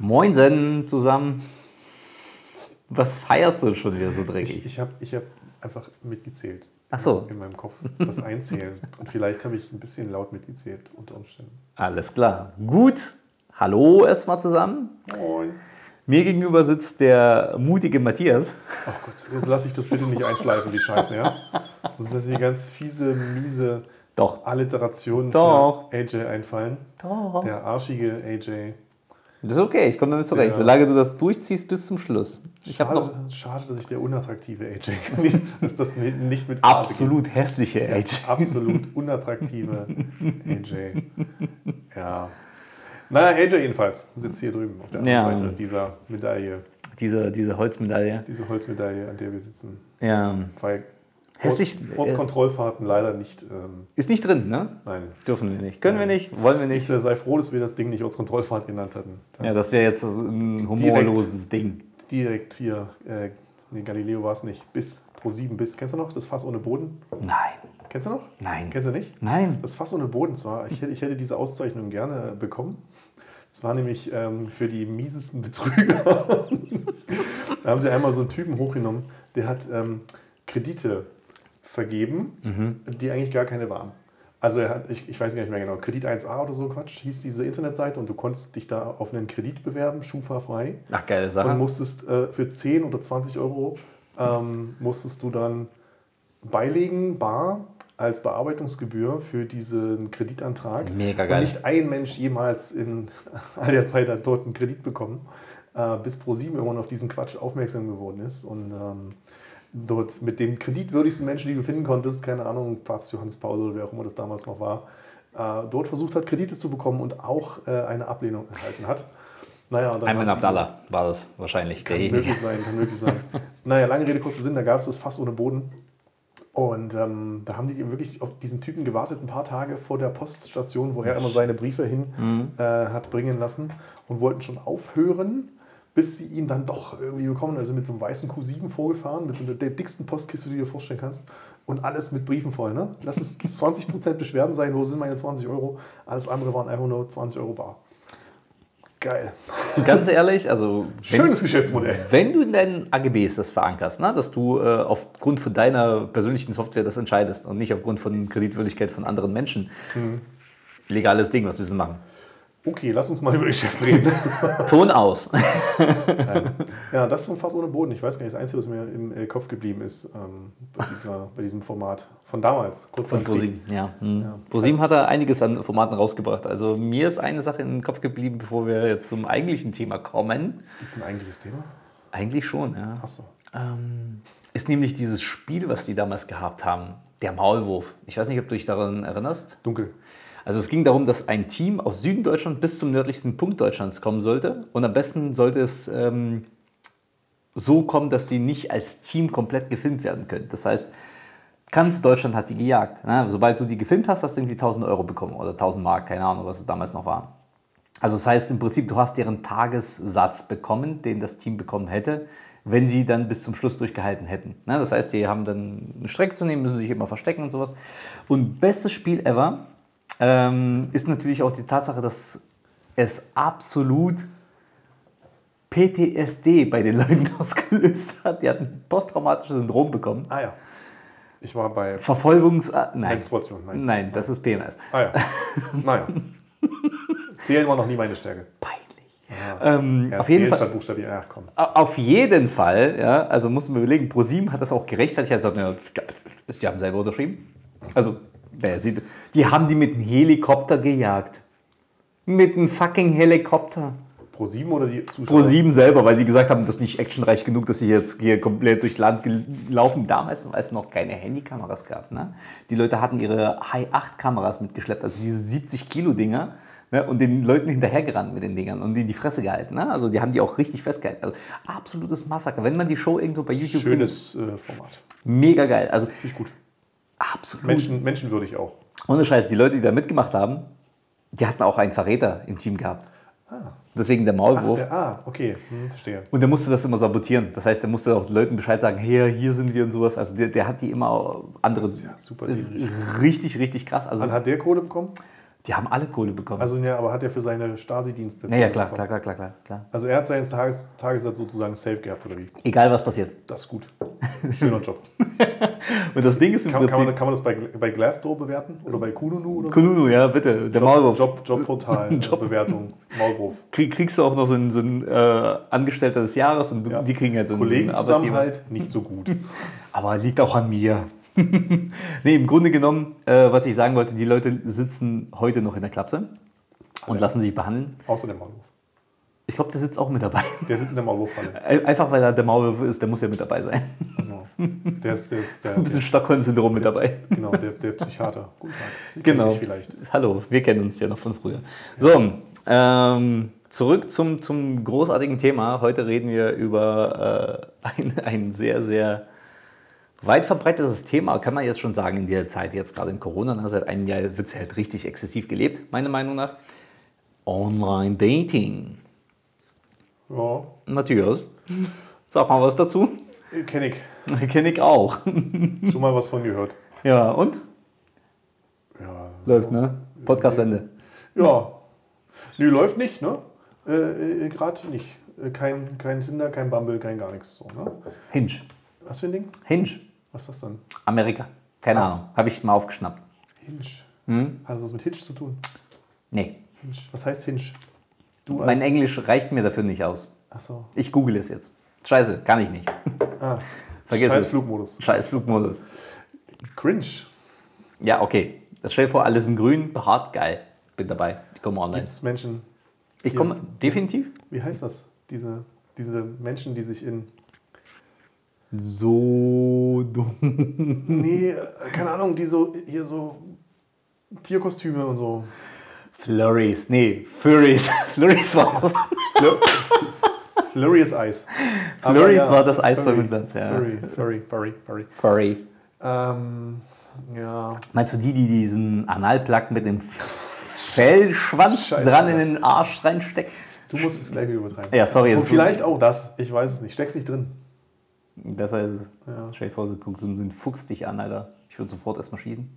Moinsen zusammen. Was feierst du schon wieder so dreckig? Ich, ich habe ich hab einfach mitgezählt. Ach so. In meinem Kopf. Das Einzählen. Und vielleicht habe ich ein bisschen laut mitgezählt unter Umständen. Alles klar. Gut. Hallo erstmal zusammen. Moin. Mir gegenüber sitzt der mutige Matthias. Ach Gott, jetzt lasse ich das bitte nicht einschleifen, die Scheiße, ja? Sonst lasse ich ganz fiese, miese Doch. Alliterationen Doch. für AJ einfallen. Doch. Der arschige AJ. Das ist okay, ich komme damit zurecht, Ja. solange du das durchziehst bis zum Schluss. Ich Schade, noch schade, dass ich der unattraktive AJ bin. dass das ni- nicht mit absolut hässliche Age. geht. Absolut unattraktive AJ. Ja. Naja, AJ jedenfalls sitzt hier drüben auf der anderen Ja. Seite dieser Medaille, Diese, diese Holzmedaille. diese Holzmedaille, an der wir sitzen. Ja. Weil Hässlich- Orts- Ortskontrollfahrten leider nicht. Ähm, Ist nicht drin, ne? nein. Dürfen wir nicht. Können wir nicht, wollen wir nicht. Siehst du, sei froh, dass wir das Ding nicht Ortskontrollfahrt genannt hatten. Ja, das wäre jetzt ein humorloses Ding. Direkt hier, äh, nee, Galileo war es nicht, bis pro 7 bis. Kennst du noch das Fass ohne Boden? Nein. Kennst du noch? Nein. Kennst du nicht? Nein. Das Fass ohne Boden zwar, ich hätte, ich hätte diese Auszeichnung gerne bekommen. Das war nämlich ähm, für die miesesten Betrüger. da haben sie einmal so einen Typen hochgenommen, der hat ähm, Kredite vergeben, die eigentlich gar keine waren. Also er hat, ich, ich weiß gar nicht mehr genau, Kredit 1a oder so Quatsch, hieß diese Internetseite und du konntest dich da auf einen Kredit bewerben, Schufa-frei. Ach, geile Und Sache. musstest äh, für 10 oder 20 Euro ähm, musstest du dann beilegen, bar, als Bearbeitungsgebühr für diesen Kreditantrag. Mega geil. Und nicht ein Mensch jemals in all der Zeit dort einen Kredit bekommen, äh, bis ProSieben irgendwann auf diesen Quatsch aufmerksam geworden ist. Und ähm, dort mit den kreditwürdigsten Menschen, die du finden konntest, keine Ahnung, Papst Johannes Paul oder wer auch immer das damals noch war, äh, dort versucht hat, Kredite zu bekommen und auch äh, eine Ablehnung erhalten hat. Naja, und dann Ayman Abdallah war das wahrscheinlich kann derjenige. möglich sein, kann möglich sein. naja, lange Rede, kurzer Sinn, da gab es das Fass ohne Boden. Und ähm, da haben die wirklich auf diesen Typen gewartet, ein paar Tage vor der Poststation, wo er immer seine Briefe hin Mhm. äh, hat bringen lassen und wollten schon aufhören, bis sie ihn dann doch irgendwie bekommen. Also mit so einem weißen Q7 vorgefahren, mit so einer der dicksten Postkiste, die du dir vorstellen kannst. Und alles mit Briefen voll. Ne? Lass es 20% Beschwerden sein, wo sind meine 20 Euro? Alles andere waren einfach nur 20 Euro bar. Geil. Ganz ehrlich, also wenn, Schönes Geschäftsmodell. wenn du in deinen AGBs das verankerst, ne, dass du äh, aufgrund von deiner persönlichen Software das entscheidest und nicht aufgrund von Kreditwürdigkeit von anderen Menschen, Mhm. legales Ding, was wir machen. Okay, lass uns mal über Geschäft reden. Ton aus. Ja, das ist ein Fass ohne Boden. Ich weiß gar nicht, das Einzige, was mir im äh, Kopf geblieben ist ähm, bei, dieser, bei diesem Format. Von damals, kurz Von. ProSieben, ja. Hm. Ja. Als- hat da einiges an Formaten rausgebracht. Also mir ist eine Sache in den Kopf geblieben, bevor wir jetzt zum eigentlichen Thema kommen. Es gibt ein eigentliches Thema. Eigentlich schon, ja. Achso. Ähm, ist nämlich dieses Spiel, was die damals gehabt haben, der Maulwurf. Ich weiß nicht, ob du dich daran erinnerst. Dunkel. Also es ging darum, dass ein Team aus Süden Deutschland bis zum nördlichsten Punkt Deutschlands kommen sollte. Und am besten sollte es ähm, so kommen, dass sie nicht als Team komplett gefilmt werden können. Das heißt, ganz Deutschland hat die gejagt. Ne? Sobald du die gefilmt hast, hast du irgendwie 1000 Euro bekommen oder 1000 Mark, keine Ahnung, was es damals noch war. Also das heißt im Prinzip, du hast deren Tagessatz bekommen, den das Team bekommen hätte, wenn sie dann bis zum Schluss durchgehalten hätten. Ne? Das heißt, die haben dann eine Strecke zu nehmen, müssen sich immer verstecken und sowas. Und bestes Spiel ever ähm, ist natürlich auch die Tatsache, dass es absolut PTSD bei den Leuten ausgelöst hat. Die hatten posttraumatisches Syndrom bekommen. Ah ja. Ich war bei Verfolgungs... äh, Nein. Menstruation. Nein. Nein, das ist PMS. Ah ja. naja. Zählen war noch nie meine Stärke. Peinlich. Ähm, Ja, auf jeden Fall. komm. Auf jeden Fall, ja, also muss man überlegen, ProSieben hat das auch gerechtfertigt. Er hat gesagt, ja, die haben selber unterschrieben. Also, wer sieht, die haben die mit einem Helikopter gejagt. Mit einem fucking Helikopter. Pro 7 oder die Zuschauer? Pro7 selber, weil die gesagt haben, das ist nicht actionreich genug, dass sie jetzt hier komplett durchs Land gelaufen. Damals, weil es noch keine Handykameras gab. Ne? Die Leute hatten ihre High-8-Kameras mitgeschleppt, also diese 70-Kilo-Dinger. Ne? Und den Leuten hinterhergerannt mit den Dingern und die in die Fresse gehalten. Ne? Also die haben die auch richtig festgehalten. Also absolutes Massaker. Wenn man die Show irgendwo bei YouTube Schönes äh, Format. findet, mega geil. Also Finde gut. Absolut. Menschen, menschenwürdig auch. Ohne Scheiß, die Leute, die da mitgemacht haben, die hatten auch einen Verräter im Team gehabt. Deswegen der Ah, Maulwurf. der, ah okay. Hm, verstehe. Und der musste das immer sabotieren. Das heißt, der musste auch den Leuten Bescheid sagen, hey, hier sind wir und sowas. Also der, der hat die immer andere Ja, super dämlich. richtig, richtig krass. Also Wann hat der Kohle bekommen? Die haben alle Kohle bekommen. Also ja, aber hat er für seine Stasi-Dienste. naja, klar, klar, klar, klar, klar, klar. Also er hat seinen Tages Tagessatz sozusagen safe gehabt, oder wie? Egal, was passiert. Das ist gut. Schöner Job. Und das Ding ist im Kann, kann, man, Prinzip... kann man das bei, bei Glassdoor bewerten? Oder bei Kununu oder so? Kununu, ja, bitte. Der Maulwurf. Job, Jobportal, Job. Bewertung, Maulwurf. Krieg, kriegst du auch noch so einen, so einen äh, Angestellter des Jahres und Ja. die kriegen halt so einen. Kollegenzusammenhalt nicht so gut. Aber liegt auch an mir. nee, im Grunde genommen, äh, was ich sagen wollte, die Leute sitzen heute noch in der Klapse und lassen sich behandeln. Außer der Maulwurf. Ich glaube, der sitzt auch mit dabei. Der sitzt in der Maulwurffalle. Einfach weil er der Maulwurf ist, der muss ja mit dabei sein. Also, der ist, der ist der, Ein bisschen Stockholm-Syndrom mit dabei. genau, der, der Psychiater. Guten Tag. Sie kennen Genau. vielleicht. Hallo, wir kennen uns ja noch von früher. So, ähm, zurück zum, zum großartigen Thema. Heute reden wir über äh, ein, ein sehr, sehr weit verbreitetes Thema, kann man jetzt schon sagen, in der Zeit, jetzt gerade in Corona. ne, Seit einem Jahr wird es halt richtig exzessiv gelebt, meiner Meinung nach. Online-Dating. Ja, Matthias, sag mal was dazu. kenne ich. Kenne ich auch. Schon mal was von gehört. Ja, und? Ja. Läuft, ne? Podcastende. Ja. Nö, läuft nicht, ne? Äh, äh, Gerade nicht. Äh, Kein, kein Tinder, kein Bumble, kein gar nichts. So, ne? Hinge. Was für ein Ding? Hinge. Was ist das denn? Amerika. Keine Ahnung. Habe ich mal aufgeschnappt. Hinge. Hm? Hat das was mit Hitch zu tun? Nee. Hinge. Was heißt Hinge? Du Mein Englisch reicht mir dafür nicht aus. Achso. Ich google es jetzt. Scheiße, kann ich nicht. Ah. Vergiss Scheiß es. Flugmodus. Scheiß Flugmodus. Cringe. Ja, okay. Das stell dir vor, alles in grün, behaart, geil. Bin dabei. Ich komme online. Gibt es Menschen, Ich komme definitiv. wie heißt das? Diese, diese Menschen, die sich in. So dumm. Nee, äh, keine Ahnung, die so hier so Tierkostüme und so. Flurries. Nee, Furries. Flurries war das. Flur Flurries Eis. Flurries war das Eis bei McDonald's, ja. Furry, Furry, Furry, Furry. Furry. Ähm, ja. Meinst du die, die diesen Analplug mit dem Fellschwanz Scheiße, dran Alter. in den Arsch reinstecken? Du musst es gleich übertreiben. Ja, sorry. Und vielleicht auch das, ich weiß es nicht. Steckst nicht drin. Besser ist es. Ja. Stell dir vor, du guckst so einen Fuchs dich an, Alter. Ich würde sofort erstmal schießen.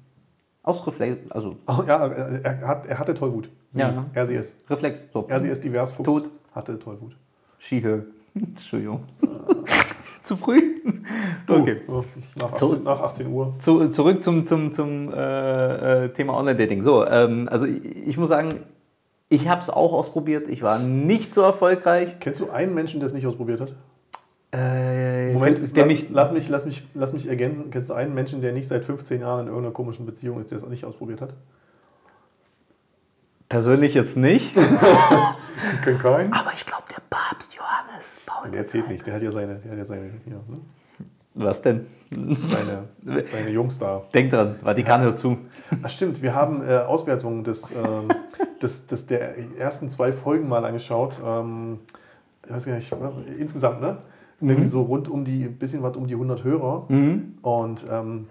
Aus Reflex, also Ach, ja, er, hat, er hatte Tollwut. Sie, Ja. Er, sie ist. Reflex. So. Er, sie ist divers Fuchs. Tot. Hatte Tollwut. She, her. Entschuldigung. Zu früh? Okay. Oh, nach, Zurück. 18, nach 18 Uhr. Zu, zurück zum, zum, zum äh, äh, Thema Online-Dating. So, ähm, also ich, ich muss sagen, ich habe es auch ausprobiert. Ich war nicht so erfolgreich. Kennst du einen Menschen, der es nicht ausprobiert hat? Äh, Moment, der lass, mich, lass, mich, lass, mich, lass mich ergänzen. Kennst du einen Menschen, der nicht seit 15 Jahren in irgendeiner komischen Beziehung ist, der es auch nicht ausprobiert hat? persönlich jetzt nicht. Kein kein. Aber ich glaube, der Papst Johannes Paul. Der zählt nicht. Der hat ja seine, der hat ja seine, ja, ne? Was denn? seine, seine Jungs da. Denk dran, Vatikan hört zu. Ach stimmt, wir haben äh, Auswertungen des, ähm, des, des der ersten zwei Folgen mal angeschaut. Ähm, ich weiß gar nicht, insgesamt, ne? Irgendwie so rund um die, bisschen was um die 100 Hörer. Und ähm,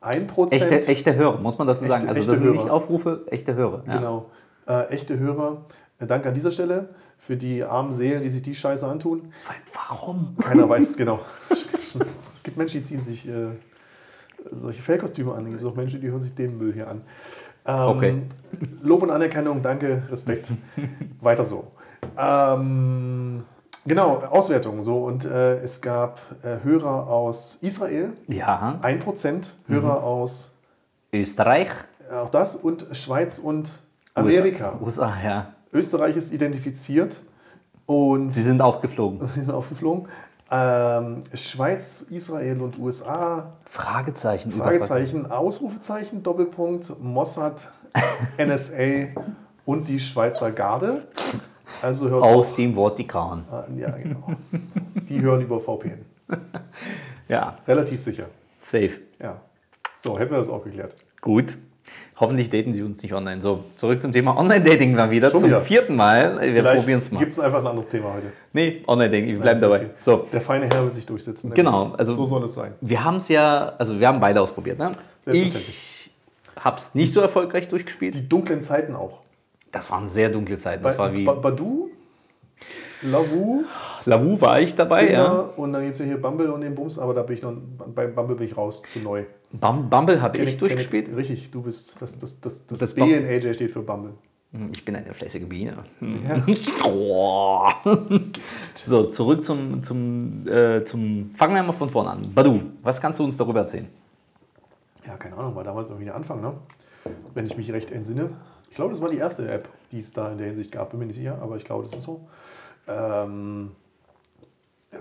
ein Prozent. Echte, echte Hörer, muss man dazu Echte- sagen. Also das sind Hörer. nicht Aufrufe, echte Hörer. Ja. Genau. Äh, echte Hörer. Äh, danke an dieser Stelle für die armen Seelen, die sich die Scheiße antun. Warum? Keiner weiß es genau. Es gibt Menschen, die ziehen sich äh, solche Fellkostüme an. Es gibt auch Menschen, die hören sich den Müll hier an. Ähm, Okay. Lob und Anerkennung, danke, Respekt. Weiter so. Ähm, genau, Auswertung. So, und äh, es gab äh, Hörer aus Israel, Ja, 1%, Hörer aus Österreich, äh, auch das und Schweiz und Amerika. USA, USA, ja. Österreich ist identifiziert und Sie sind aufgeflogen. Sie sind aufgeflogen. Ähm, Schweiz, Israel und USA, Fragezeichen, Fragezeichen, Ausrufezeichen, Doppelpunkt, Mossad, NSA und die Schweizer Garde. Also hört Aus dem Vatikan. auf. Ja, genau. Die hören über VPN. Ja, Relativ sicher. safe. Ja. So, hätten wir das auch geklärt. Gut. Hoffentlich daten sie uns nicht online. So, zurück zum Thema Online-Dating mal wieder. Schon zum wieder. vierten Mal. Wir probieren es mal. Gibt es einfach ein anderes Thema heute. Nee, Online-Dating, wir bleiben dabei. Okay. So, Der feine Herr will sich durchsetzen. Genau, also- so soll es sein. wir haben es ja, also wir haben beide ausprobiert. Ne? Selbstverständlich. Ich habe es nicht so erfolgreich durchgespielt. Die dunklen Zeiten auch. Das waren sehr dunkle Zeiten. Das war wie. Ba- Badu Lavu, Lavu war ich dabei, Tinder ja. und dann gibt es ja hier Bumble und den Bums, aber da bin ich noch, bei Bumble bin ich raus, zu neu. Bum- Bumble habe ich kenn durchgespielt. richtig, du bist, das, das, das, das, Das B in AJ steht für Bumble. Hm, Ich bin eine fleißige Biene. Hm. Ja. Oh. So, zurück zum, zum, äh, zum. Fangen wir mal von vorne an. Badu, was kannst du uns darüber erzählen? Ja, keine Ahnung, war damals irgendwie der Anfang, ne? Wenn ich mich recht entsinne. Ich glaube, das war die erste App, die es da in der Hinsicht gab, bin mir nicht sicher, aber ich glaube, das ist so. Ähm, äh,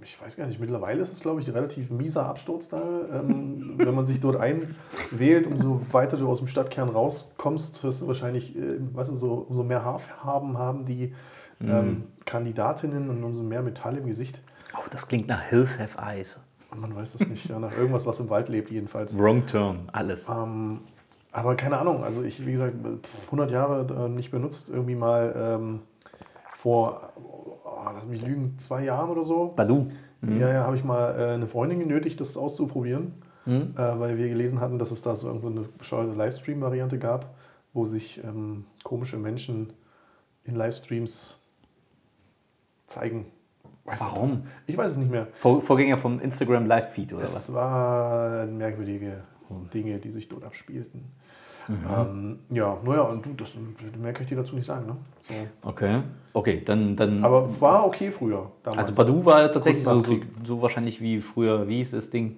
ich weiß gar nicht, mittlerweile ist es, glaube ich, ein relativ mieser Absturz da. Ähm, wenn man sich dort einwählt, umso weiter du aus dem Stadtkern rauskommst, wirst du wahrscheinlich, äh, weißt du, so, umso mehr Haarfarben haben die ähm, Kandidatinnen und umso mehr Metall im Gesicht. Oh, das klingt nach Hills Have Eyes. Man weiß es nicht, ja, nach irgendwas, was im Wald lebt, jedenfalls. Wrong Turn, alles. Ähm, aber keine Ahnung, also ich, wie gesagt, 100 Jahre äh, nicht benutzt, irgendwie mal ähm, vor, oh, lass mich lügen, zwei Jahren oder so. Badu. Ja, ja, habe ich mal äh, eine Freundin genötigt, das auszuprobieren, äh, weil wir gelesen hatten, dass es da so, eine bescheuerte Livestream-Variante gab, wo sich ähm, komische Menschen in Livestreams zeigen. Weiß. Warum? Ich weiß es nicht mehr. Vor, Vorgänger vom Instagram Live-Feed oder was? Es waren merkwürdige Dinge, die sich dort abspielten. Ähm, ja, naja, und du, das, mehr kann ich dir dazu nicht sagen. Ne? So. Okay. Okay, dann. dann Aber war okay früher. Damals. also Badu war tatsächlich so, so, so wahrscheinlich wie früher, wie hieß das Ding?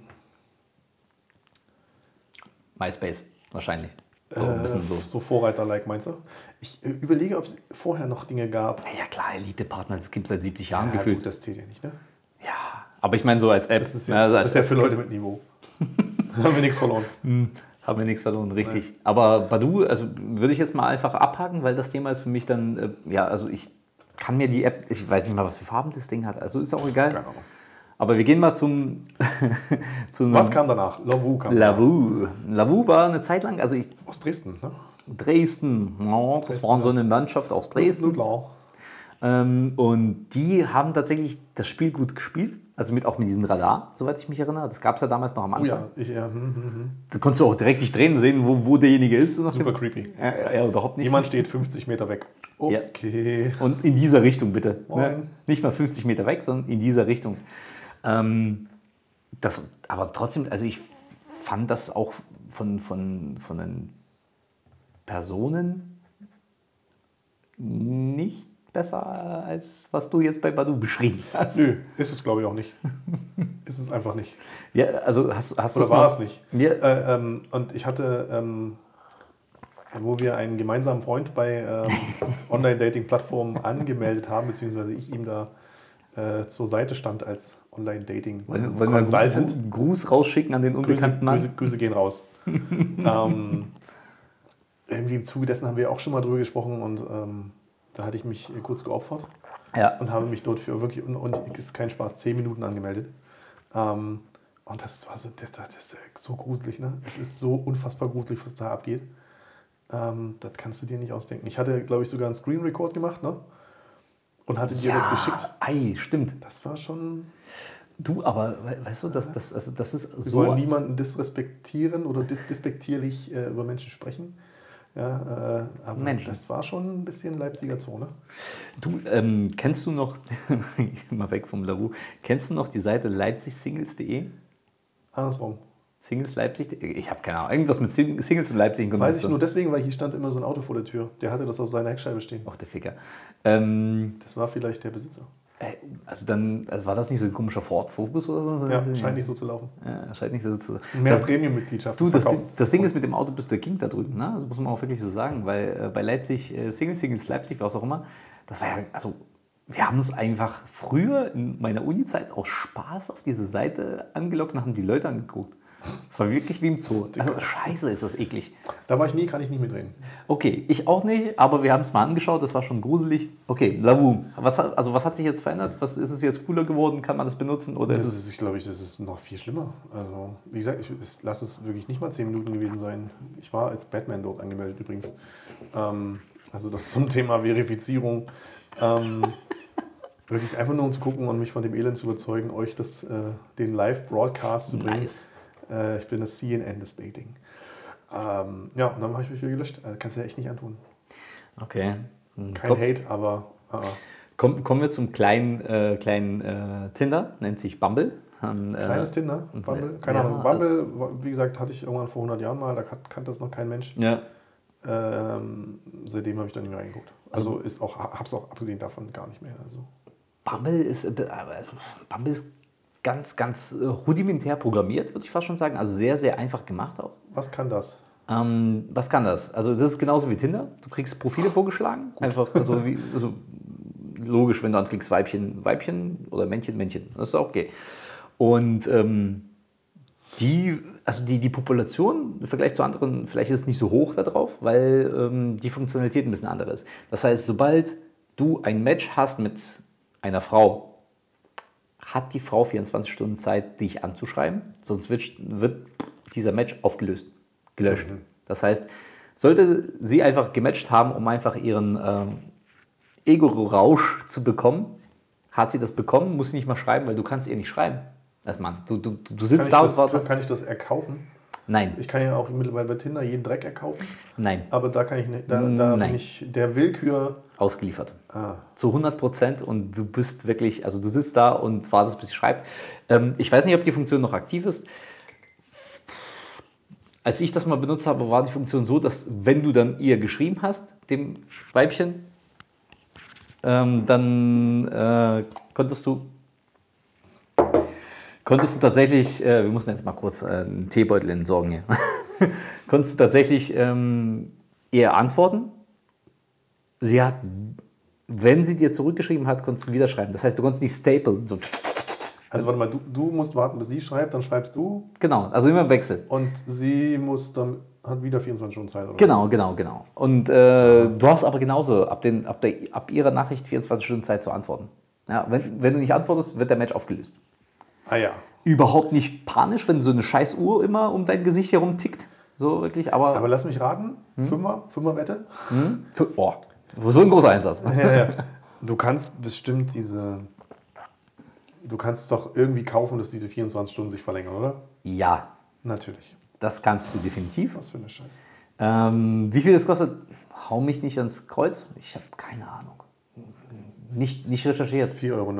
MySpace, wahrscheinlich. So ein bisschen äh, so. Vorreiter-like, meinst du? Ich äh, überlege, ob es vorher noch Dinge gab. Ja klar, Elite-Partner, das gibt es seit 70 Jahren Ja, gefühlt. gut, das zählt ja nicht, ne? Ja, aber ich meine so als App. Das ist ja, also das ist ja für Leute mit Niveau. haben wir nichts verloren. Haben wir nichts verloren, richtig. Aber Badu, also würde ich jetzt mal einfach abhaken, weil das Thema ist für mich dann, äh, ja, also ich kann mir die App, ich weiß nicht mal, was für Farben das Ding hat, also ist auch egal. Keine Ahnung. Aber wir gehen mal zum, zum Was kam danach? Lavu kam danach. Lavu. Lavu war eine Zeit lang, also ich, Aus Dresden, ne? Dresden, ja, das war so eine Mannschaft aus Dresden. klar. Ähm, und die haben tatsächlich das Spiel gut gespielt. Also mit, auch mit diesem Radar, soweit ich mich erinnere. Das gab es ja damals noch am Oh Anfang. ja, ich, ja hm, hm, hm. Da konntest du auch direkt dich drehen und sehen, wo, wo derjenige ist. Super creepy. Ja, ja, überhaupt nicht. Jemand steht 50 Meter weg. Ja. Okay. Und in dieser Richtung bitte. Ne? Nicht mal 50 Meter weg, sondern in dieser Richtung. Ähm, das, aber trotzdem, also ich fand das auch von, von, von den Personen nicht besser, als was du jetzt bei Badu beschrieben hast. Nö, ist es glaube ich auch nicht. ist es einfach nicht. Ja, also hast, hast du Oder es war mal- es nicht? Ja, Äh, ähm, und ich hatte, ähm, wo wir einen gemeinsamen Freund bei ähm, Online-Dating-Plattformen angemeldet haben, beziehungsweise ich ihm da äh, zur Seite stand als Online-Dating wollen, wir Consultant. einen Gruß rausschicken an den Grüße, unbekannten Mann? Grüße, Grüße gehen raus. ähm, irgendwie im Zuge dessen haben wir auch schon mal drüber gesprochen und ähm, da hatte ich mich äh, kurz geopfert Ja. und habe mich dort für wirklich, und, und ist kein Spaß, 10 Minuten angemeldet. Ähm, und das war so, das, das ist so gruselig, ne? Es ist so unfassbar gruselig, was da abgeht. Ähm, das kannst du dir nicht ausdenken. Ich hatte, glaube ich, sogar einen Screen Record gemacht, ne? Und hatte dir das geschickt. Ei, stimmt. Das war schon. Du, aber we- weißt du, das, das, also das ist Wir so. wollen niemanden disrespektieren oder dis despektierlich äh, über Menschen sprechen. Ja, äh, aber Menschen. das war schon ein bisschen Leipziger Zone. Du, ähm, kennst du noch, mal weg vom Lavu, kennst du noch die Seite leipzigsingles.de? Andersrum. Singles Leipzig? Ich habe keine Ahnung. Irgendwas mit Sing- Singles und Leipzig Weiß ich nur deswegen, weil hier stand immer so ein Auto vor der Tür. Der hatte das auf seiner Heckscheibe stehen. Ach, der Ficker. Ähm, Das war vielleicht der Besitzer. Äh, also dann, also war das nicht so ein komischer Ford Focus oder so? Ja, scheint nicht so zu laufen. Ja, scheint nicht so zu. Mehr Das- Premium-Mitgliedschaft. Du, das, das Ding ist mit dem Auto bist du der King da drüben, ne? Das muss man auch wirklich so sagen, weil äh, bei Leipzig, äh, Singles, Singles, Leipzig, was auch immer, das war ja, also wir haben uns einfach früher in meiner Uni-Zeit aus Spaß auf diese Seite angelockt und haben die Leute angeguckt. Das war wirklich wie im Zoo. Also scheiße, ist das eklig. Da war ich nie, kann ich nicht mitreden. Okay, ich auch nicht, aber wir haben es mal angeschaut, das war schon gruselig. Okay, Lavu, was, also was hat sich jetzt verändert? Was, ist es jetzt cooler geworden? Kann man das benutzen? Oder Das ist es ich glaube, ich, das ist noch viel schlimmer. Also, wie gesagt, ich, es, lass es wirklich nicht mal 10 Minuten gewesen sein. Ich war als Batman dort angemeldet übrigens. Ähm, also das zum Thema Verifizierung. Ähm, wirklich einfach nur um zu gucken und mich von dem Elend zu überzeugen, euch das, äh, den Live-Broadcast zu bringen. nice? Äh, ich bin das CNN des Dating. Ähm, ja, und dann habe ich mich wieder gelöscht. Äh, kannst du ja echt nicht antun. Okay. Hm, Kein Komm, Hate, aber Komm, kommen wir zum kleinen, äh, kleinen äh, Tinder, nennt sich Bumble. Dann, äh, Kleines Tinder, Bumble, keine ja, Ahnung. Bumble, wie gesagt, hatte ich irgendwann vor 100 Jahren mal, da kan- kannte das noch kein Mensch. Ja, Ähm, seitdem habe ich da nicht mehr reingeguckt. Also ist auch, hab's auch abgesehen davon gar nicht mehr. Also. Bumble ist, äh, Bumble ist ganz, ganz äh, rudimentär programmiert, würde ich fast schon sagen. Also sehr, sehr einfach gemacht auch. Was kann das? Ähm, was kann das? Also das ist genauso wie Tinder. Du kriegst Profile vorgeschlagen. Einfach also wie, also logisch, wenn du anklickst Weibchen, Weibchen oder Männchen, Männchen. Das ist auch okay. Und ähm, die, also die, die Population im Vergleich zu anderen, vielleicht ist es nicht so hoch da drauf, weil ähm, die Funktionalität ein bisschen andere ist. Das heißt, sobald du ein Match hast mit einer Frau, hat die Frau 24 Stunden Zeit, dich anzuschreiben, sonst wird, wird dieser Match aufgelöst, gelöscht. Das heißt, sollte sie einfach gematcht haben, um einfach ihren ähm, Ego-Rausch zu bekommen, hat sie das bekommen, muss sie nicht mal schreiben, weil du kannst ihr nicht schreiben. Als Mann. Du, du, du Kann sitzt ich, da das, und kann, wartest. kann ich das erkaufen? Nein, Ich kann ja auch mittlerweile bei Tinder jeden Dreck erkaufen, nein, aber da kann ich nicht, da, da Nein. bin ich der Willkür. ausgeliefert. Ah, Zu 100 Prozent und du bist wirklich, also du sitzt da und wartest, bis sie schreibt. Ähm, ich weiß nicht, ob die Funktion noch aktiv ist. Als ich das mal benutzt habe, war die Funktion so, dass wenn du dann ihr geschrieben hast, dem Weibchen, ähm, dann äh, konntest du konntest du tatsächlich, äh, wir mussten jetzt mal kurz äh, einen Teebeutel entsorgen hier, konntest du tatsächlich ähm, ihr antworten. Sie hat, wenn sie dir zurückgeschrieben hat, konntest du wieder schreiben. Das heißt, du konntest nicht staplen. So. also warte mal, du, du musst warten, bis sie schreibt, dann schreibst du Genau, also immer im Wechsel. und sie muss dann, hat wieder 24 Stunden Zeit. Oder Genau, genau, genau. Und äh, du hast aber genauso ab, den, ab, der, ab ihrer Nachricht 24 Stunden Zeit zu antworten. Ja, wenn, wenn du nicht antwortest, wird der Match aufgelöst. Ah ja. Überhaupt nicht panisch, wenn so eine scheiß Uhr immer um dein Gesicht herum tickt. So wirklich, aber, Aber lass mich raten, Hm? Fünfer, Fünferwette? für, oh, so ein großer Einsatz. Ja, ja. Du kannst bestimmt diese. Du kannst es doch irgendwie kaufen, dass diese 24 Stunden sich verlängern, oder? Ja, Natürlich. das kannst du definitiv. Was für eine Scheiße. Ähm, wie viel das kostet, hau mich nicht ans Kreuz. Ich habe keine Ahnung. Nicht, nicht recherchiert. 4,79 Euro.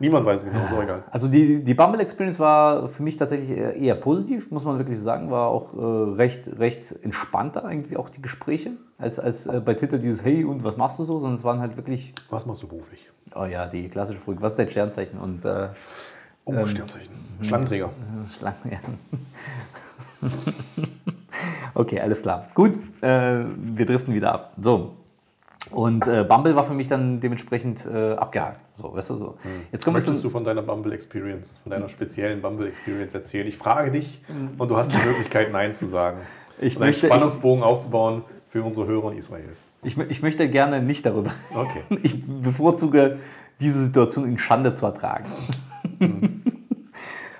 Niemand weiß es genau, ist auch egal. Also die, die Bumble Experience war für mich tatsächlich eher, positiv, muss man wirklich sagen. War auch äh, recht, recht entspannter irgendwie auch die Gespräche, als, als äh, bei Tinder dieses Hey und was machst du so, sondern es waren halt wirklich, Was machst du beruflich? oh ja, die klassische Frage, was ist dein Sternzeichen? Und äh, Oh, Sternzeichen. Schlangenträger. Schlangen, ja. okay, alles klar. Gut, äh, wir driften wieder ab. So. Und äh, Bumble war für mich dann dementsprechend äh, abgehakt. So, weißt du so. Jetzt kommen Möchtest du von deiner Bumble Experience, von deiner speziellen Bumble Experience erzählen? Ich frage dich und du hast die Möglichkeit, Nein zu sagen. Ich und einen möchte- Spannungsbogen aufzubauen für unsere Hörer in Israel. ich, ich möchte gerne nicht darüber. Okay. Ich bevorzuge, diese Situation in Schande zu ertragen.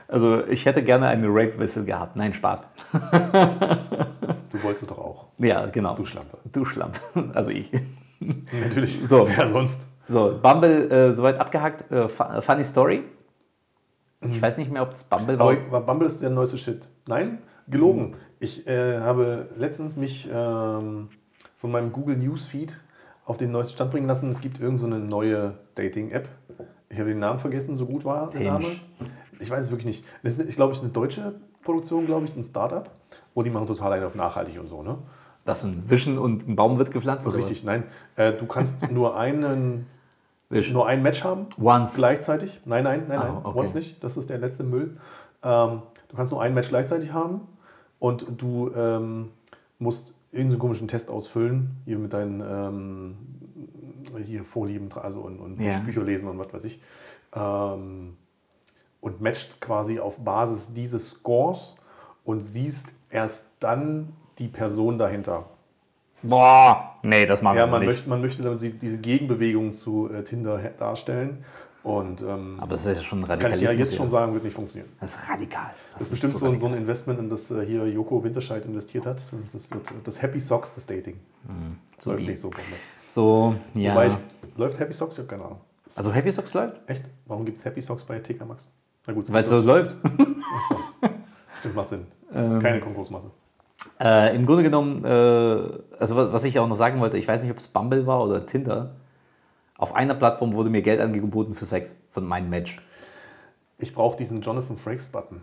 also ich hätte gerne eine Rape-Whistle gehabt. Nein, Spaß. Du wolltest es doch auch. Ja, genau. Du Schlampe. Du Schlamp. Also ich. Natürlich. So. Wer sonst? So, Bumble äh, soweit abgehakt. Äh, fu- funny Story. Ich weiß nicht mehr, ob das Bumble war. Aber Bumble ist der neueste Shit. Nein, gelogen. Ich äh, habe letztens mich ähm, von meinem Google Newsfeed auf den neuesten Stand bringen lassen. Es gibt irgend so eine neue Dating-App. Ich habe den Namen vergessen, so gut war der Name. Ich weiß es wirklich nicht. Das ist, ich glaube, es ist eine deutsche Produktion, glaube ich, ein Startup. Und die machen total einen auf nachhaltig und so, ne? Das ist ein Wischen und ein Baum wird gepflanzt. oder Richtig, nein. Äh, du kannst nur einen, was? Wisch. nur ein Match haben. Once. Gleichzeitig? Nein, nein, nein, Ah, nein. okay. Once nicht. Das ist der letzte Müll. Ähm, du kannst nur ein Match gleichzeitig haben und du ähm, musst irgendeinen komischen Test ausfüllen, hier mit deinen ähm, hier Vorlieben, also und, und Ja. Bücher lesen und was weiß ich. Ähm, und matcht quasi auf Basis dieses Scores und siehst erst dann die Person dahinter. Boah, nee, das machen Ja, wir man nicht. möchte, man möchte damit diese Gegenbewegung zu äh, Tinder darstellen. Und ähm, Aber das ist ja schon kann ich dir jetzt schon sagen, wird nicht funktionieren. Das ist radikal. Das ist bestimmt so, ein, so radikal. ein Investment, in das äh, hier Joko Winterscheid investiert hat. Das wird das Happy Socks, das Dating. so läuft wie- nicht so. So, ja. Wobei ich, läuft Happy Socks? Ich habe keine Ahnung. also Happy Socks läuft? Echt? Warum gibt es Happy Socks bei TK Max? Na gut, Weil es so läuft. Achso. Stimmt, macht Sinn. Ähm. Keine Konkursmasse. Äh, Im Grunde genommen, äh, also was, was ich auch noch sagen wollte, ich weiß nicht, ob es Bumble war oder Tinder. Auf einer Plattform wurde mir Geld angeboten für Sex von meinem Match. Ich brauche diesen Jonathan Frakes-Button.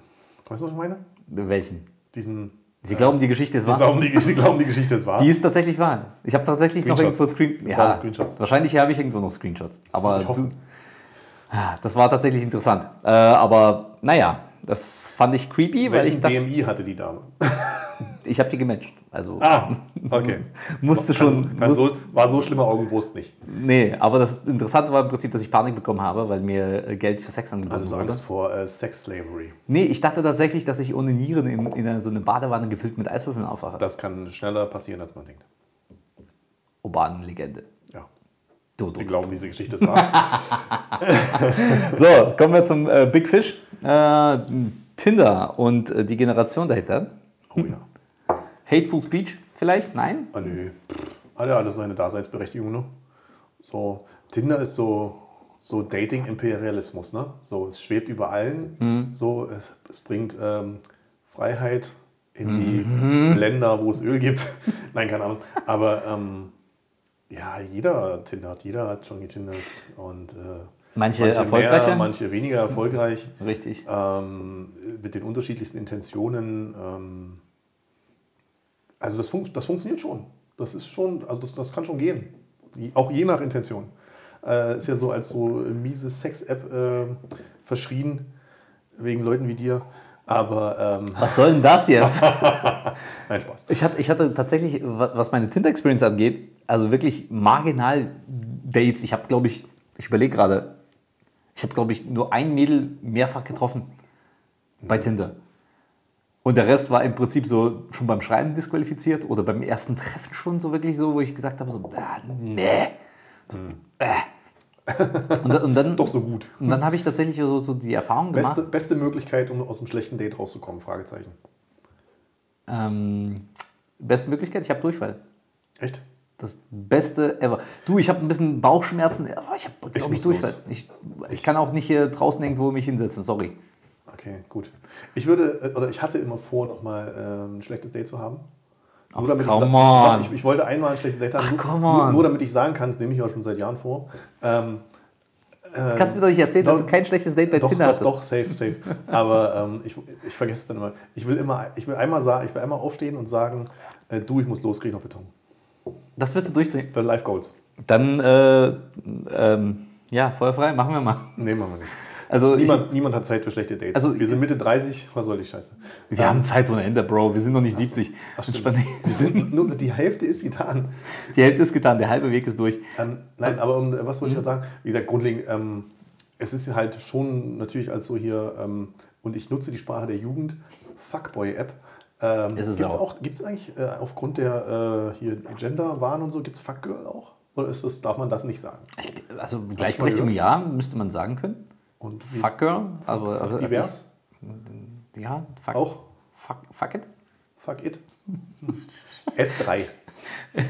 Weißt du, was ich meine? Welchen? Diesen. Sie glauben, die Geschichte ist wahr? glauben, die, Sie glauben, die Geschichte ist wahr. Die ist tatsächlich wahr. Ich habe tatsächlich noch irgendwo Screen ja, Screenshots. Wahrscheinlich habe ich irgendwo noch Screenshots. Aber Ich du, Ah, das war tatsächlich interessant. Äh, aber naja, das fand ich creepy, weil Welchen ich dachte, BMI hatte die Dame? Ich habe die gematcht. Also Ah, okay. musste schon. Kann muss- so, war so schlimmer Augenbrust nicht. nee, aber das Interessante war im Prinzip, dass ich Panik bekommen habe, weil mir äh, Geld für Sex angeboten Also so wurde. Angst vor äh, Sex Slavery. Nee, ich dachte tatsächlich, dass ich ohne Nieren in, in so eine Badewanne gefüllt mit Eiswürfeln aufwache. Das kann schneller passieren, als man denkt. Urbanen Legende. Ja. Du, du. Sie glauben, diese Geschichte ist wahr. So, kommen wir zum äh, Big Fish. Äh, Tinder und äh, die Generation dahinter. Oh ja. Hateful Speech vielleicht? Nein? Ah, nö. Ja alles seine Daseinsberechtigung, ne? So, Tinder ist so, so Dating-Imperialismus, ne? So, es schwebt über allen. So, es, es bringt ähm, Freiheit in die Länder, wo es Öl gibt. Nein, keine Ahnung. Aber ähm, ja, jeder tindert, jeder hat schon getindert. Und äh, Manche, erfolgreicher? Mehr, manche weniger erfolgreich. Richtig. Ähm, mit den unterschiedlichsten Intentionen. Ähm, also das, fun das funktioniert schon. Das ist schon, also das, das kann schon gehen. Auch je nach Intention. Äh, ist ja so als so miese Sex-App äh, verschrien, wegen Leuten wie dir. Aber ähm, Was soll denn das jetzt? nein, Spaß. Ich hatte, ich hatte tatsächlich, wa- was meine Tinder-Experience angeht, also wirklich marginal Dates. Ich habe, glaube ich, ich überlege gerade, ich habe, glaube ich, nur ein Mädel mehrfach getroffen bei Tinder. Und der Rest war im Prinzip so schon beim Schreiben disqualifiziert oder beim ersten Treffen schon so wirklich so, wo ich gesagt habe, so, ah, nee. So, äh. und, und dann, Doch so gut. und dann habe ich tatsächlich so, so die Erfahrung gemacht. Beste, beste Möglichkeit, um aus einem schlechten Date rauszukommen? Fragezeichen. Ähm, beste Möglichkeit, ich habe Durchfall. Echt? Das Beste ever. Du, ich habe ein bisschen Bauchschmerzen. Oh, ich habe, glaube ich, muss Durchfall. Ich, ich kann auch nicht hier draußen irgendwo mich hinsetzen, sorry. Okay, gut. Ich würde, äh, oder ich hatte immer vor, nochmal äh, ein schlechtes Date zu haben. Nur damit come ich, on. Ich, ich wollte einmal ein schlechtes Date haben. Ach, nur, come nur, on. nur damit ich sagen kann, das nehme ich auch schon seit Jahren vor. Ähm, Kannst du mir doch nicht erzählen, dass doch- du kein schlechtes Date bei doch, Tinder doch, hattest? doch, safe, safe. Aber ähm, ich, ich vergesse es dann immer. Ich will immer, ich will einmal sagen, ich will einmal aufstehen und sagen, äh, du, ich muss los, krieg noch Beton. Das willst du durchziehen. Dann Life Goals. Dann, äh, ähm, ja, feuerfrei, machen wir mal. Nee, machen wir nicht. Also, ich, Niemand, niemand hat Zeit für schlechte Dates. Also- wir sind Mitte 30, was soll die Scheiße? wir haben Zeit ohne Ende, Bro. Wir sind noch nicht 70. Ach, stimmt. Entspann- Wir sind, nur, die Hälfte ist getan. Die Hälfte ist getan, der halbe Weg ist durch. Ähm, nein, aber um, was Mhm. wollte ich noch sagen? Wie gesagt, grundlegend, ähm, es ist halt schon natürlich als so hier, ähm, und ich nutze die Sprache der Jugend, Fuckboy-App. Ähm, Ist es gibt's auch. auch. Gibt es eigentlich äh, aufgrund der äh, hier Gender-Wahn und so, gibt es Fuckgirl auch? Oder ist das, darf man das nicht sagen? Ich, also, Gleichberechtigung, ja, müsste man sagen können. Und wie Fuck Girl, aber. aber divers? Ja, fuck. Auch? Fuck, fuck it. Fuck it. S3.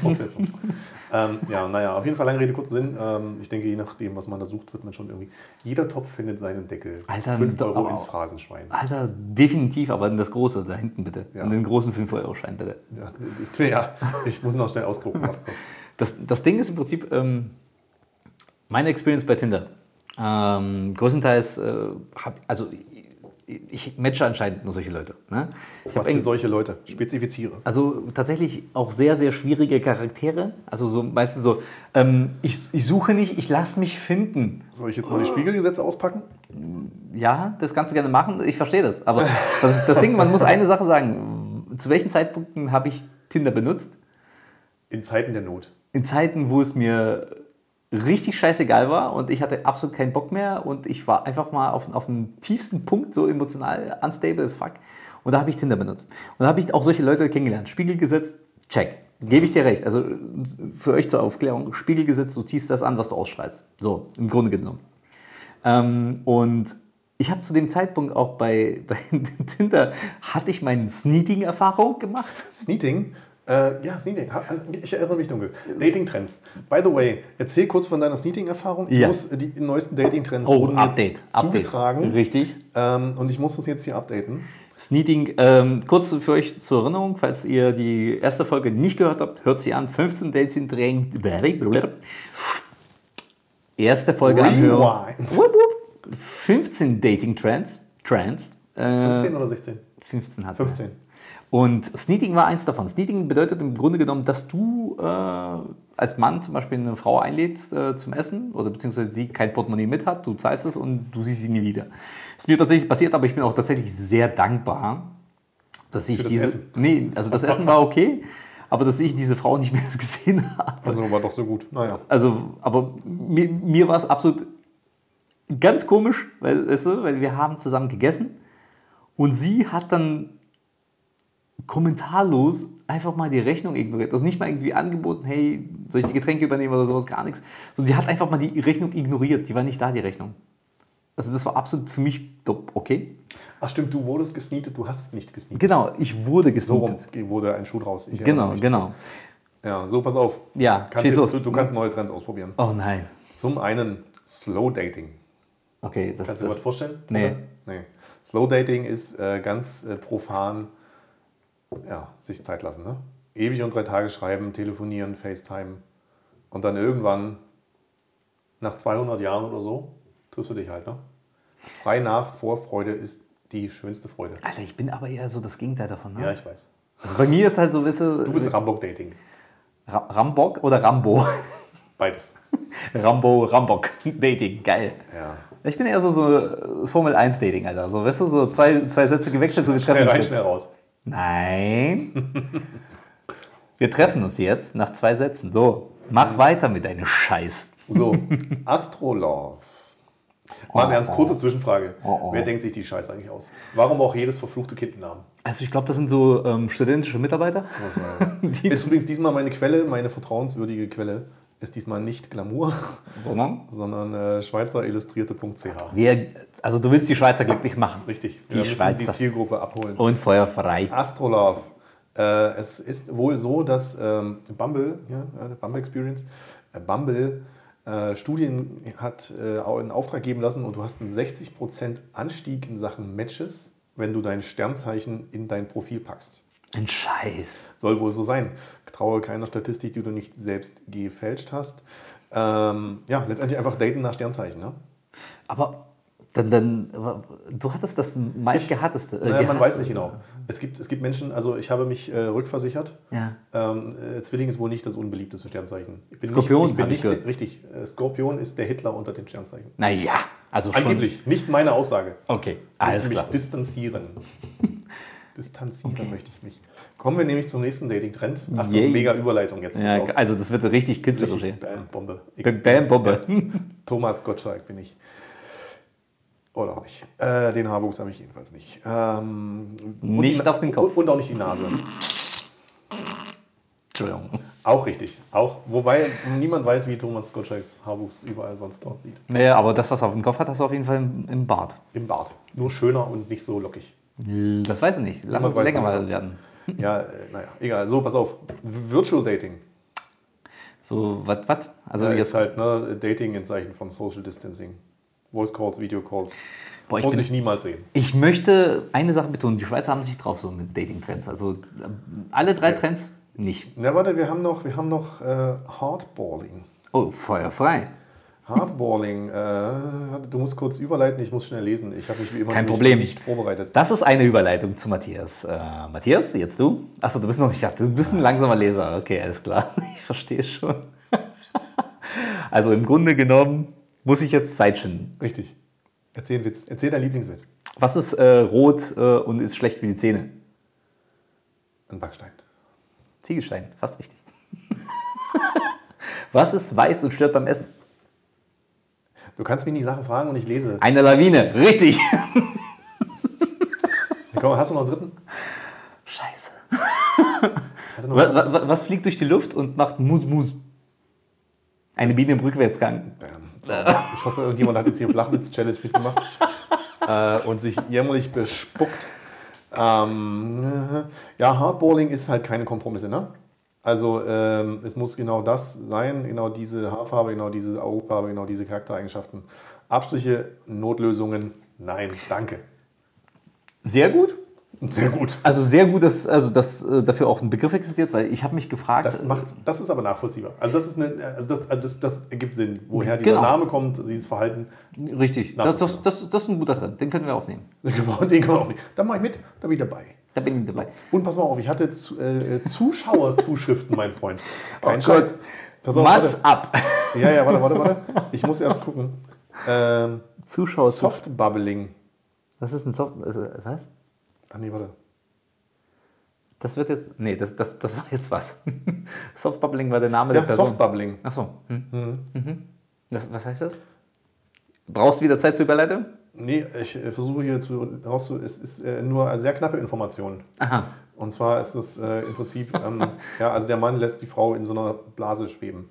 Fortsetzung. ähm, ja, naja, auf jeden Fall lange Rede, kurzer Sinn. Ähm, ich denke, je nachdem, was man da sucht, wird man schon irgendwie. Jeder Topf findet seinen Deckel. Alter, 5 da- Euro aber- ins Phrasenschwein. Alter, definitiv, aber in das Große, da hinten bitte. Ja. In den großen 5-Euro-Schein bitte. Ja, ich, ja, ich muss noch schnell ausdrucken. Das, das Ding ist im Prinzip ähm, meine Experience bei Tinder. Ähm, größtenteils, äh, hab, also ich, matche anscheinend nur solche Leute. Ne? Ich Was für solche Leute? Spezifiziere. also tatsächlich auch sehr, sehr schwierige Charaktere. Also so meistens so, ähm, ich, ich suche nicht, ich lasse mich finden. Soll ich jetzt mal die Spiegelgesetze auspacken? Ja, das kannst du gerne machen, ich verstehe das. Aber das, das Ding, man muss eine Sache sagen. Zu welchen Zeitpunkten habe ich Tinder benutzt? In Zeiten der Not. in Zeiten, wo es mir richtig scheißegal war und ich hatte absolut keinen Bock mehr und ich war einfach mal auf, auf dem tiefsten Punkt, so emotional unstable as fuck. Und da habe ich Tinder benutzt. Und da habe ich auch solche Leute kennengelernt. Spiegel gesetzt, check. Gebe ich dir recht. Also für euch zur Aufklärung, Spiegel gesetzt, du ziehst das an, was du ausstrahlst. So, im Grunde genommen. Ähm, und ich habe zu dem Zeitpunkt auch bei, bei Tinder, hatte ich meine Sneating-Erfahrung gemacht. Sneating. Äh, ja, Sneating. Ha- Ich erinnere mich dunkel. Dating-Trends. By the way, erzähl kurz von deiner Sneating-Erfahrung. Ich Ja. muss die neuesten Dating-Trends Oh, Update. Update. zugetragen. Richtig. Ähm, und ich muss das jetzt hier updaten. Sneating, ähm, kurz für euch zur Erinnerung, falls ihr die erste Folge nicht gehört habt, hört sie an. 15 Dates in Drängen. erste Folge anhören. 15 Dating Trends. Trends. Äh, 15 oder 16? 15 hat 15. Er. Und Sneating war eins davon. Sneating bedeutet im Grunde genommen, dass du äh, als Mann zum Beispiel eine Frau einlädst äh, zum Essen oder beziehungsweise sie kein Portemonnaie mit hat, du zahlst es und du siehst sie nie wieder. Das ist mir tatsächlich passiert, aber ich bin auch tatsächlich sehr dankbar, dass ich das diese. Essen? Nee, also das Essen war okay, aber dass ich diese Frau nicht mehr gesehen habe. Also war doch so gut. Naja. Also, aber mir, mir war es absolut ganz komisch, weil, weißt du, weil wir haben zusammen gegessen und sie hat dann kommentarlos einfach mal die Rechnung ignoriert. Also nicht mal irgendwie angeboten, hey, soll ich die Getränke übernehmen oder sowas, gar nichts. Sondern die hat einfach mal die Rechnung ignoriert. Die war nicht da, die Rechnung. Also das war absolut für mich okay. Ach stimmt, du wurdest gesneetet, du hast nicht gesneetet. Genau, ich wurde So gesneatet. rum wurde ein Schuh draus. Ich genau, genau. Ja, so pass auf. Ja, Kannst jetzt, du, du kannst neue Trends ausprobieren. Oh nein. Zum einen Slow Dating. Okay, das Kannst du dir was vorstellen? Nee. nee. Slow Dating ist äh, ganz äh, profan, ja, sich Zeit lassen. Ne? Ewig und drei Tage schreiben, telefonieren, FaceTime und dann irgendwann nach 200 Jahren oder so triffst du dich halt. Ne? Frei nach Vorfreude ist die schönste Freude. Alter, ich bin aber eher so das Gegenteil davon. Ne? Ja, ich weiß. Also bei mir ist halt so, weißt Du bist Rambock Dating. Ra Rambock oder Rambo? Beides. Rambo, Rambock. Dating, geil. Ja. Ich bin eher so, so Formel 1 Dating, Alter. So, weißt du, so zwei, zwei Sätze gewechselt, so wir treffen Schnell rein, schnell raus. Nein. wir treffen uns jetzt nach zwei Sätzen. So, mach weiter mit deinem Scheiß. So, Astrolove. Mal im Ernst, kurze Zwischenfrage. Oh, oh. Wer denkt sich die Scheiße eigentlich aus? Warum auch jedes verfluchte Kind einen Namen? Also ich glaube, das sind so ähm, studentische Mitarbeiter. Also, ist übrigens diesmal meine Quelle, meine vertrauenswürdige Quelle, ist diesmal nicht Glamour, Sondern? sondern äh, schweizerillustrierte.ch. Also du willst die Schweizer glücklich machen. Richtig, Die wir müssen die Schweizer. Zielgruppe abholen. Und feuerfrei. Astrolove. Äh, es ist wohl so, dass ähm, Bumble, ja, äh, Bumble Experience, äh, Bumble äh, Studien hat äh, in Auftrag geben lassen und du hast einen 60% Anstieg in Sachen Matches, wenn du dein Sternzeichen in dein Profil packst. Ein Scheiß. Soll wohl so sein. Traue keiner Statistik, die du nicht selbst gefälscht hast. Ähm, ja, letztendlich einfach daten nach Sternzeichen. Ne? Aber dann, dann, du hattest das meistgehatteste. Äh, Naja, man weiß nicht genau. Es gibt, es gibt Menschen, also ich habe mich äh, rückversichert. Ja. Ähm, äh, Zwilling ist wohl nicht das unbeliebteste Sternzeichen. Ich Skorpion, nicht, ich bin ich nicht gehört. richtig. Äh, Skorpion ist der Hitler unter den Sternzeichen. Naja, also schon. Angeblich, nicht meine Aussage. Okay, Ich alles möchte mich klar. distanzieren. distanzieren Okay. möchte ich mich. Kommen wir nämlich zum nächsten Dating-Trend. Achtung, Yay. mega Überleitung jetzt. Ja, also das wird richtig künstlerisch. Bam, Bombe. Ich. Bam, Bombe. Thomas Gottschalk bin ich. Oder auch nicht. Äh, den Haarwuchs habe ich jedenfalls nicht. Ähm, Nicht die, auf den Kopf. Und, auch nicht die Nase. Entschuldigung. Auch richtig. Auch, wobei niemand weiß, wie Thomas Gottschalks Haarwuchs überall sonst aussieht. Naja, aber das, was er auf dem Kopf hat, hast du auf jeden Fall im, im Bart. Im Bart. Nur schöner und nicht so lockig. Das weiß ich nicht. Lass uns länger werden. Ja, äh, naja, egal. So, pass auf. Virtual Dating. So, was, was? Also Ja, jetzt, ist halt ne, Dating in Zeichen von Social Distancing. Voice Calls, Video Calls. boah, ich, Und bin, sich niemals sehen. ich möchte eine Sache betonen. Die Schweizer haben sich drauf so mit Dating-Trends. Also ähm, alle drei Trends nicht. Na, warte, wir haben noch, wir haben noch äh, Hardballing. Oh, feuerfrei. Hardballing, äh, du musst kurz überleiten, ich muss schnell lesen. Ich habe mich wie immer Kein Problem. nicht vorbereitet. Das ist eine Überleitung zu Matthias. Äh, Matthias, jetzt du? Achso, du bist noch nicht fertig. Du bist ein langsamer Leser. Okay, alles klar. Ich verstehe schon. Also im Grunde genommen muss ich jetzt Zeit schinden. Richtig. Erzähl einen Witz. Erzähl deinen Lieblingswitz. Was ist äh, rot äh, und ist schlecht für die Zähne? Ein Backstein. Ziegelstein, fast richtig. Was ist weiß und stört beim Essen? Du kannst mich nicht Sachen fragen und ich lese. Eine Lawine, richtig. Komm, hast du noch einen dritten? Scheiße. Noch Was, was, was fliegt durch die Luft und macht Mus Mus? Eine Biene im Rückwärtsgang. So. Ich hoffe, irgendjemand hat jetzt hier Flachwitz-Challenge mitgemacht äh, und sich jämmerlich bespuckt. Ähm, ja, Hardballing ist halt keine Kompromisse, ne? Also ähm, es muss genau das sein, genau diese Haarfarbe, genau diese Augenfarbe, genau diese Charaktereigenschaften. Abstriche, Notlösungen, nein, danke. Sehr gut. Sehr gut. Also sehr gut, dass, also dass äh, dafür auch ein Begriff existiert, weil ich habe mich gefragt. Das, macht, das ist aber nachvollziehbar. Also das, ist eine, also das, also das, das ergibt Sinn, woher Genau. dieser Name kommt, dieses Verhalten. richtig, das, das, das, das ist ein guter Trend, den können wir aufnehmen. Genau, den kann man auch nicht. Da mache ich mit, da bin ich dabei. Da bin ich dabei. Und pass mal auf, ich hatte zu, äh, Zuschauerzuschriften, mein Freund. Kein Oh Scheiß. Gott. Pass auf, Mats ab. Ja, ja, warte, warte, warte. Ich muss erst gucken. Ähm, Zuschauer. Softbubbling. Was ist ein Soft. Also, was? Ach nee, warte. Das wird jetzt. Nee, das, das, das war jetzt was. Softbubbling war der Name Ja, der Person. Softbubbling. Achso. Hm. Mhm. Das, was heißt das? Brauchst du wieder Zeit zur Überleitung? Nee, ich äh, versuche hier zu rauszu. Es ist äh, nur sehr knappe Information. Aha. Und zwar ist es äh, im Prinzip, ähm, ja, also der Mann lässt die Frau in so einer Blase schweben.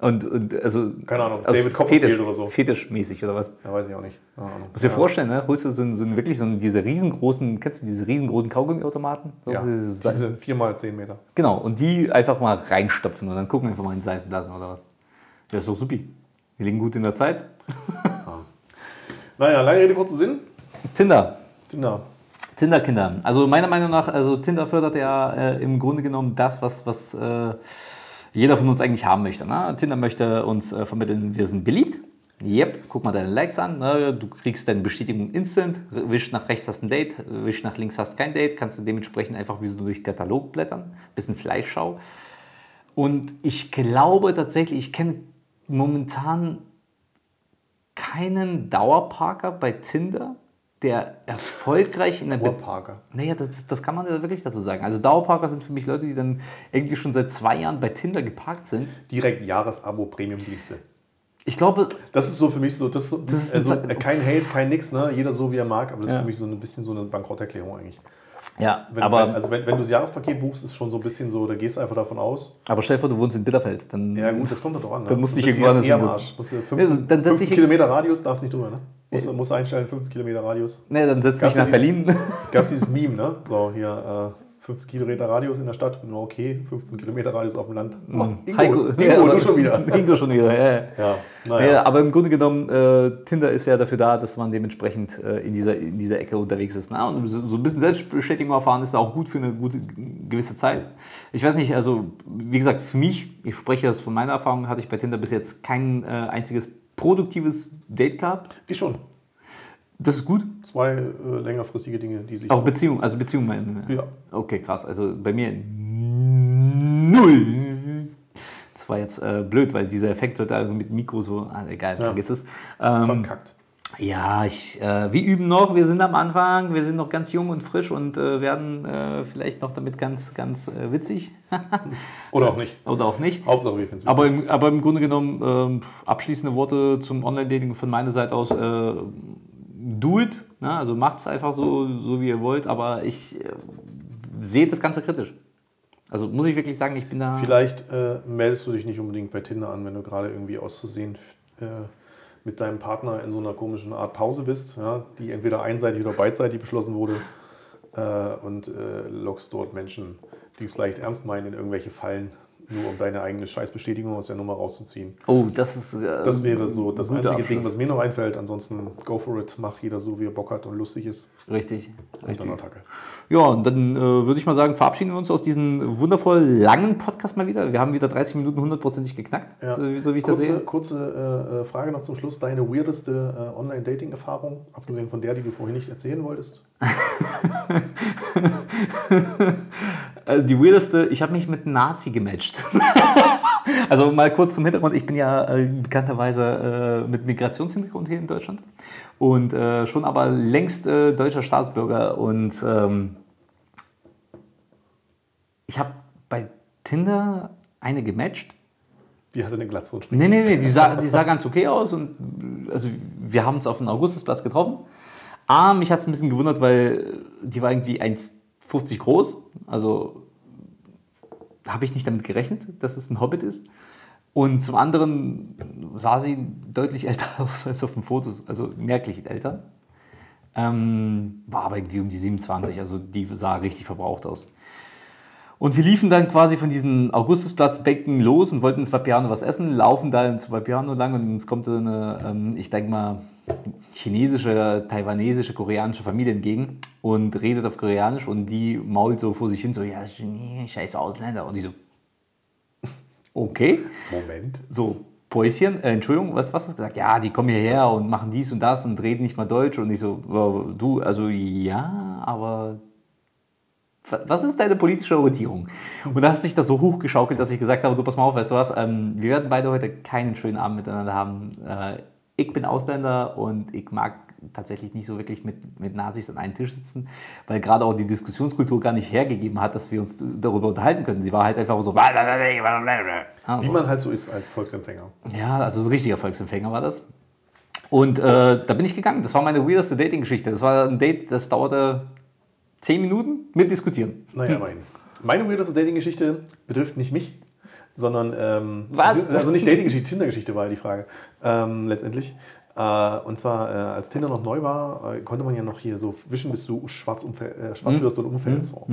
Und, und also. Keine Ahnung, also David Copperfield Fetisch, oder so. Fetischmäßig oder was? Ja, weiß ich auch nicht. Keine Ahnung. Muss dir ja. vorstellen, ne? Holst du so, einen- so einen- wirklich so einen- diese riesengroßen, kennst du diese riesengroßen Kaugummiautomaten? So, Ja, diese 4 mal 10 Meter. Genau, und die einfach mal reinstopfen und dann gucken wir einfach mal in Seifenblasen oder was. Ja, ist doch supi. Wir liegen gut in der Zeit. Naja, lange Rede, kurzer Sinn. Tinder. Tinder, Kinder. Also meiner Meinung nach, also Tinder fördert ja äh, im Grunde genommen das, was, was äh, jeder von uns eigentlich haben möchte. Ne? Tinder möchte uns äh, vermitteln, wir sind beliebt. Yep, guck mal deine Likes an. Ne? Du kriegst deine Bestätigung instant. Wisch nach rechts hast ein Date, wisch nach links hast kein Date. Kannst du dementsprechend einfach wie so durch Katalog blättern. Bisschen Fleischschau. Und ich glaube tatsächlich, ich kenne momentan keinen Dauerparker bei Tinder, der erfolgreich in der. Dauerparker. Naja, das, das kann man ja wirklich dazu sagen. Also Dauerparker sind für mich Leute, die dann irgendwie schon seit zwei Jahren bei Tinder geparkt sind. Direkt Jahresabo Premium-Dienste. Ich glaube, Das ist so für mich so, das so, Das ist also, ein- kein Hate, kein nix, ne? jeder so wie er mag, aber das Ja. ist für mich so ein bisschen so eine Bankrotterklärung eigentlich. Ja, Wenn, aber, wenn, also wenn, wenn du das Jahrespaket buchst, ist schon so ein bisschen so, da gehst du einfach davon aus. aber stell dir vor, du wohnst in Bitterfeld. Dann, Ja gut, das kommt doch an. Ne? Dann musst du dich irgendwo jetzt eher am anders Arsch. Musst du Ja, 15, dann setz 15 dich- Kilometer Radius, darfst nicht drüber, ne? Musst, du- musst einstellen, 15 Kilometer Radius. nee, dann setzt dich nach ja Berlin. Gab es dieses Meme, ne? So, hier, äh, 15 Kilometer Radius in der Stadt, nur okay, 15 Kilometer Radius auf dem Land. Oh, Ingo, Heiko, Ingo, ja, du schon wieder. Ingo schon wieder, ja. ja. Ja, Naja, aber im Grunde genommen, äh, Tinder ist ja dafür da, dass man dementsprechend äh, in, dieser, in dieser Ecke unterwegs ist. Ne? Und so, so ein bisschen Selbstbestätigung erfahren ist auch gut für eine gute gewisse Zeit. Ich weiß nicht, also wie gesagt, für mich, ich spreche das von meiner Erfahrung, hatte ich bei Tinder bis jetzt kein äh, einziges produktives Date gehabt. Die schon. Das ist gut. Zwei äh, längerfristige Dinge, die sich. Auch Beziehung, also Beziehung meinen. Ja. Okay, krass. Also bei mir null. Das war jetzt äh, blöd, weil dieser Effekt sollte also mit Mikro so, ah, egal, vergiss es. Ähm, verkackt. ja, ich, äh, wir üben noch, wir sind am Anfang, wir sind noch ganz jung und frisch und äh, werden äh, vielleicht noch damit ganz, ganz äh, witzig Oder auch nicht. oder auch nicht. Hauptsache, wir finden es Aber im, aber im Grunde genommen, ähm, abschließende Worte zum Online-Dating von meiner Seite aus, äh, do it, ne? also macht es einfach so, so, wie ihr wollt, aber ich äh, sehe das Ganze kritisch. Also muss ich wirklich sagen, ich bin da... Vielleicht äh, meldest du dich nicht unbedingt bei Tinder an, wenn du gerade irgendwie aus Versehen äh, mit deinem Partner in so einer komischen Art Pause bist, ja, die entweder einseitig oder beidseitig beschlossen wurde äh, und äh, lockst dort Menschen, die es vielleicht ernst meinen, in irgendwelche Fallen, nur um deine eigene Scheißbestätigung aus der Nummer rauszuziehen. Oh, das ist... Äh, Das wäre so das einzige Ding, Abschluss. was mir noch einfällt. Ansonsten go for it, mach jeder so, wie er Bock hat und lustig ist. Richtig, Und richtig. dann Attacke. Ja, und dann äh, würde ich mal sagen, verabschieden wir uns aus diesem wundervoll langen Podcast mal wieder. Wir haben wieder 30 Minuten hundertprozentig geknackt, Ja. so, wie- so wie ich das kurze, sehe. kurze äh, äh, Frage noch zum Schluss. Deine weirdeste äh, Online-Dating-Erfahrung, abgesehen von der, die du vorhin nicht erzählen wolltest? Äh, die weirdeste, ich habe mich mit einem Nazi gematcht. also mal kurz zum Hintergrund, ich bin ja äh, bekannterweise äh, mit Migrationshintergrund hier in Deutschland und äh, schon aber längst äh, deutscher Staatsbürger und ähm, ich habe bei Tinder eine gematcht. Die hatte eine Glatze und springt. Nee, nee, nee, die sah, die sah ganz okay aus und also wir haben uns auf dem Augustusplatz getroffen. A, mich hat es ein bisschen gewundert, weil die war irgendwie 1,50 groß. Also habe ich nicht damit gerechnet, dass es ein Hobbit ist. Und zum anderen sah sie deutlich älter aus als auf den Fotos, also merklich älter. Ähm, war aber irgendwie um die 27, also die sah richtig verbraucht aus. Und wir liefen dann quasi von diesem Augustusplatz Becken los und wollten ins Vapiano was essen, laufen da ins Vapiano lang und uns kommt so eine, ähm, ich denke mal, chinesische, taiwanesische, koreanische Familie entgegen und redet auf Koreanisch und die mault so vor sich hin, so, ja, scheiß Ausländer. Und die so, okay. Moment. So, Päuschen, äh, Entschuldigung, was, was hast du gesagt? Ja, die kommen hierher und machen dies und das und reden nicht mal Deutsch. Und ich so, "Wow, du, also ja, aber was ist deine politische Orientierung? Und da hat sich das so hochgeschaukelt, dass ich gesagt habe, du pass mal auf, weißt du was, ähm, wir werden beide heute keinen schönen Abend miteinander haben. Äh, ich bin Ausländer und ich mag tatsächlich nicht so wirklich mit, mit Nazis an einem Tisch sitzen, weil gerade auch die Diskussionskultur gar nicht hergegeben hat, dass wir uns darüber unterhalten können. Sie war halt einfach so... Wie Also, man halt so ist als Volksempfänger. ja, also ein richtiger Volksempfänger war das. Und äh, da bin ich gegangen. Das war meine weirdeste Dating-Geschichte. Das war ein Date, das dauerte zehn Minuten mit Diskutieren. Naja, immerhin. Meine weirdeste Dating-Geschichte betrifft nicht mich, sondern. Ähm, Was? Also nicht Dating-Geschichte, Tinder-Geschichte war ja die Frage. Ähm, letztendlich. Äh, und zwar, äh, als Tinder noch neu war, äh, konnte man ja noch hier so wischen, bis du schwarz, umfäll, äh, schwarz wirst oder umfällst. So.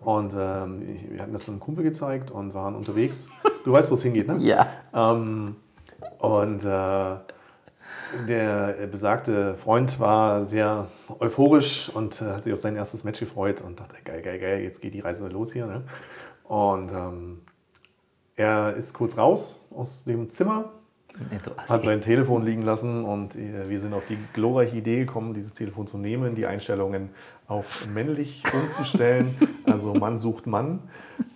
Und ähm, wir hatten das einem Kumpel gezeigt und waren unterwegs. Du weißt, wo es hingeht, ne? Ja. Ähm, und äh, der äh, besagte Freund war sehr euphorisch und äh, hat sich auf sein erstes Match gefreut und dachte, geil, geil, geil, jetzt geht die Reise los hier. Ne? Und ähm, er ist kurz raus aus dem Zimmer, hat sein Telefon liegen lassen und äh, wir sind auf die glorreiche Idee gekommen, dieses Telefon zu nehmen, die Einstellungen auf männlich umzustellen, also Mann sucht Mann.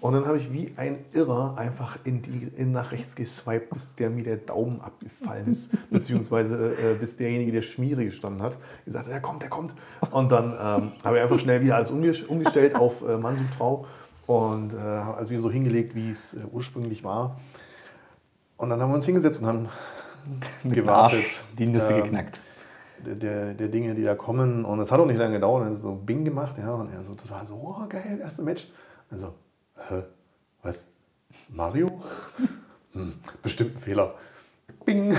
Und dann habe ich wie ein Irrer einfach in die, in nach rechts geswiped, bis der mir der Daumen abgefallen ist, beziehungsweise äh, bis derjenige, der Schmiere gestanden hat, gesagt hat, der kommt, der kommt. Und dann ähm, habe ich einfach schnell wieder alles umge- umgestellt auf äh, Mann sucht Frau und äh, also wieder so hingelegt, wie es äh, ursprünglich war. Und dann haben wir uns hingesetzt und haben gewartet. Die Nüsse ähm, geknackt. Der, der, der Dinge, die da kommen. Und es hat auch nicht lange gedauert. Dann ist so Bing gemacht. Ja, und er so total so, oh geil, erste Match. Also, hä, was? Mario? Hm, bestimmt ein Fehler. Bing.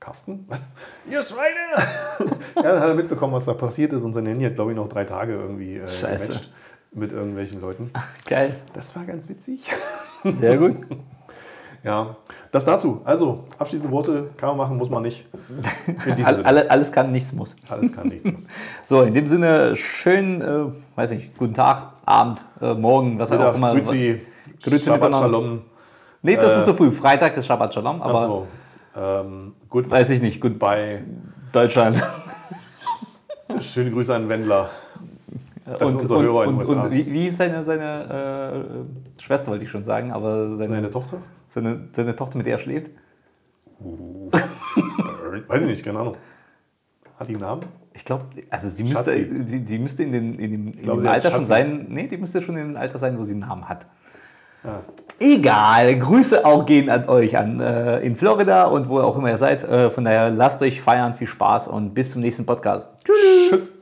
Carsten, was? Ihr Schweine! ja, dann hat er mitbekommen, was da passiert ist. Und sein Handy hat, glaube ich, noch drei Tage irgendwie äh, Scheiße. gematcht mit irgendwelchen Leuten. Geil. Das war ganz witzig. Sehr gut. Ja, das dazu. Also, abschließende Worte kann man machen, muss man nicht. Alle, alles kann, nichts muss. Alles kann, nichts muss. So, in dem Sinne, schön, äh, weiß nicht, guten Tag, Abend, äh, Morgen, was auch immer. Grüezi, Grüezi Shabbat miteinander. Shalom. Nee, das Äh, ist so früh. Freitag ist Shabbat Shalom, aber Achso. Ähm, gut, weiß ich nicht. Gut, bei Deutschland. schöne Grüße an Wendler. Das ist und, unser und, Hörer in und, USA. und wie, wie ist seine, seine äh, Schwester, wollte ich schon sagen, aber Seine seine, Tochter? Seine, Tochter, mit der er schläft? Äh, Weiß ich nicht, keine Ahnung. Hat die einen Namen? Ich glaube, also sie müsste, die, die müsste in, den, in dem, in glaube, dem Alter schon sein. Nee, die müsste schon in dem Alter sein, wo sie einen Namen hat. Ja. Egal, Grüße auch gehen an euch an äh, in Florida und wo auch immer ihr seid. Äh, von daher lasst euch feiern, viel Spaß und bis zum nächsten Podcast. Tschüss. Tschüss.